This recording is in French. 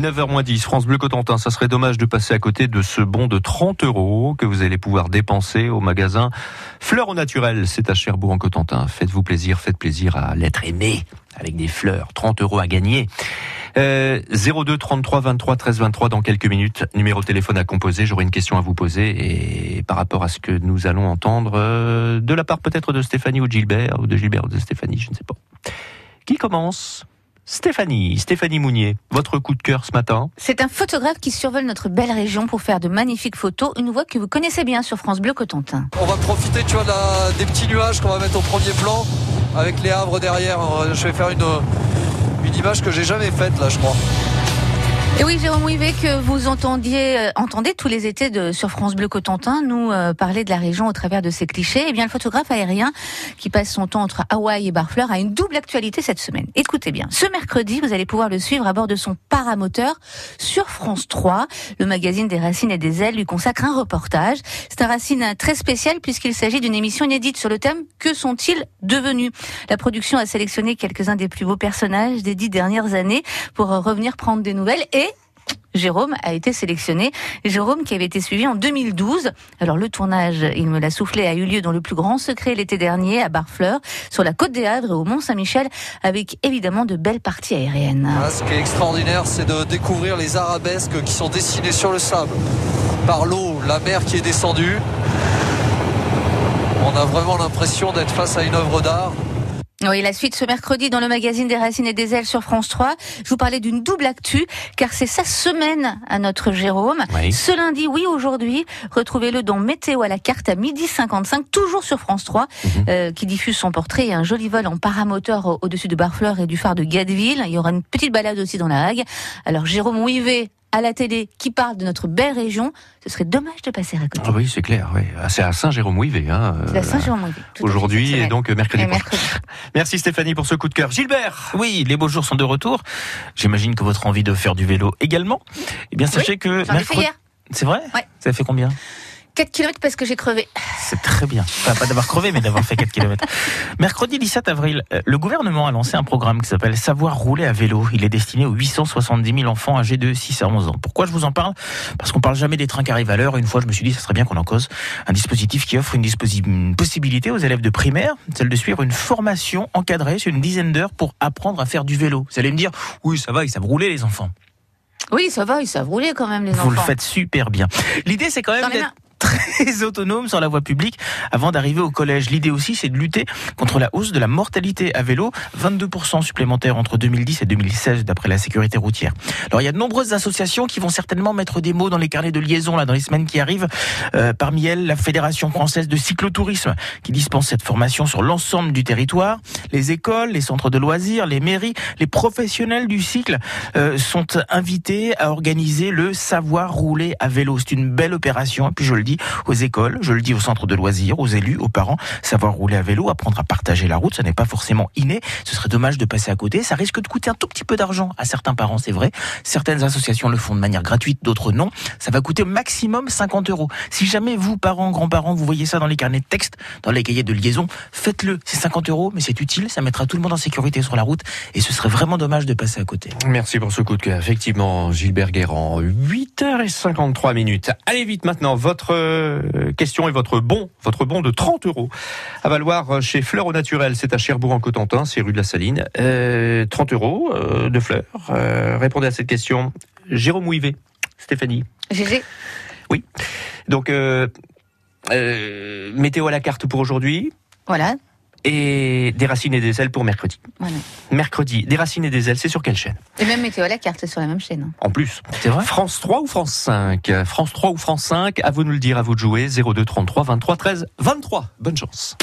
9h10, France Bleu Cotentin. Ça serait dommage de passer à côté de ce bon de 30 euros que vous allez pouvoir dépenser au magasin Fleurs au naturel. C'est à Cherbourg en Cotentin. Faites-vous plaisir, faites plaisir à l'être aimé avec des fleurs. 30 euros à gagner. Euh, 02 33 23 13 23 dans quelques minutes. Numéro de téléphone à composer. J'aurai une question à vous poser et par rapport à ce que nous allons entendre euh, de la part peut-être de Stéphanie ou de Gilbert ou de Gilbert ou de Stéphanie, je ne sais pas. Qui commence? Stéphanie, Stéphanie Mounier, votre coup de cœur ce matin C'est un photographe qui survole notre belle région pour faire de magnifiques photos, une voix que vous connaissez bien sur France Bleu Cotentin. On va profiter tu vois, la- des petits nuages qu'on va mettre au premier plan avec les havres derrière. Je vais faire une, une image que j'ai jamais faite là je crois. Et oui, Jérôme Ouivet, que vous entendiez, euh, entendez tous les étés de, sur France Bleu Cotentin, nous euh, parler de la région au travers de ses clichés. Eh bien, le photographe aérien qui passe son temps entre Hawaï et Barfleur a une double actualité cette semaine. Écoutez bien, ce mercredi, vous allez pouvoir le suivre à bord de son paramoteur sur France 3. Le magazine des Racines et des Ailes lui consacre un reportage. C'est un Racine très spécial puisqu'il s'agit d'une émission inédite sur le thème Que sont-ils devenus? La production a sélectionné quelques-uns des plus beaux personnages des dix dernières années pour euh, revenir prendre des nouvelles et Jérôme a été sélectionné. Jérôme qui avait été suivi en 2012. Alors le tournage, il me l'a soufflé, a eu lieu dans le plus grand secret l'été dernier à Barfleur, sur la côte des Havres et au Mont Saint-Michel, avec évidemment de belles parties aériennes. Voilà, ce qui est extraordinaire c'est de découvrir les arabesques qui sont dessinées sur le sable par l'eau, la mer qui est descendue. On a vraiment l'impression d'être face à une œuvre d'art. Oui, la suite ce mercredi dans le magazine des Racines et des Ailes sur France 3. Je vous parlais d'une double actu, car c'est sa semaine à notre Jérôme. Oui. Ce lundi, oui, aujourd'hui, retrouvez-le dans Météo à la carte à midi 55, toujours sur France 3, euh, qui diffuse son portrait et un joli vol en paramoteur au- au-dessus de Barfleur et du phare de Gadeville. Il y aura une petite balade aussi dans la Hague. Alors, Jérôme Ouivet, à la télé, qui parle de notre belle région, ce serait dommage de passer à côté. Ah Oui, c'est clair. Oui. Ah, C'est à Saint-Jérôme-Ouivet. Hein, C'est la euh, Saint-Jérôme-Ouivet. à Aujourd'hui et donc euh, mercredi Et mercredi. Merci Stéphanie pour ce coup de cœur. Gilbert Oui, les beaux jours sont de retour. J'imagine que votre envie de faire du vélo également. Eh bien, sachez que ai fait mercredi- hier. C'est vrai Ouais. Ça fait combien? 4 km parce que j'ai crevé. C'est très bien. Enfin, pas d'avoir crevé, mais d'avoir fait 4 km. Mercredi 17 avril, le gouvernement a lancé un programme qui s'appelle Savoir rouler à vélo. Il est destiné aux 870 000 enfants âgés de 6 à 11 ans. Pourquoi je vous en parle? Parce qu'on parle jamais des trains qui arrivent à l'heure. Une fois, je me suis dit, ça serait bien qu'on en cause un dispositif qui offre une, possibilité aux élèves de primaire, celle de suivre une formation encadrée sur une dizaine d'heures pour apprendre à faire du vélo. Vous allez me dire, oui, ça va, ils savent rouler les enfants. Oui, ça va, ils savent rouler quand même, les enfants. Vous le faites super bien. L'idée, c'est quand même d'être. Très autonome sur la voie publique avant d'arriver au collège. L'idée aussi, c'est de lutter contre la hausse de la mortalité à vélo, 22% supplémentaire entre 2010 et 2016 d'après la sécurité routière. Alors, il y a de nombreuses associations qui vont certainement mettre des mots dans les carnets de liaison là dans les semaines qui arrivent. Euh, parmi elles, la Fédération française de cyclotourisme qui dispense cette formation sur l'ensemble du territoire. Les écoles, les centres de loisirs, les mairies, les professionnels du cycle euh, sont invités à organiser le savoir rouler à vélo. C'est une belle opération. Et puis je le dis aux écoles, je le dis aux centres de loisirs, aux élus, aux parents, savoir rouler à vélo, apprendre à partager la route, ça n'est pas forcément inné. Ce serait dommage de passer à côté. Ça risque de coûter un tout petit peu d'argent à certains parents, c'est vrai. Certaines associations le font de manière gratuite, d'autres non. Ça va coûter maximum 50 euros. Si jamais vous, parents, grands-parents, vous voyez ça dans les carnets de texte, dans les cahiers de liaison, faites-le. C'est 50 euros, mais c'est utile. Ça mettra tout le monde en sécurité sur la route. Et ce serait vraiment dommage de passer à côté. Merci pour ce coup de cœur. Effectivement, Gilbert Guérand, 8h53 minutes. Allez vite maintenant, votre question et votre bon, votre bon de 30 euros à valoir chez Fleurs au Naturel. C'est à Cherbourg en Cotentin, c'est rue de la Saline. Euh, 30 euros euh, de fleurs. Euh, répondez à cette question. Jérôme Ouivet, Stéphanie. GG. Donc, euh, euh, météo à la carte pour aujourd'hui Voilà. Et des racines et des ailes pour mercredi. voilà. Mercredi, des racines et des ailes, c'est sur quelle chaîne? Et même météo à la carte, c'est sur la même chaîne. hein. En plus. C'est vrai? France 3 ou France 5 France 3 ou France 5 À vous de nous le dire, à vous de jouer. 02 33 23 13 23. Bonne chance.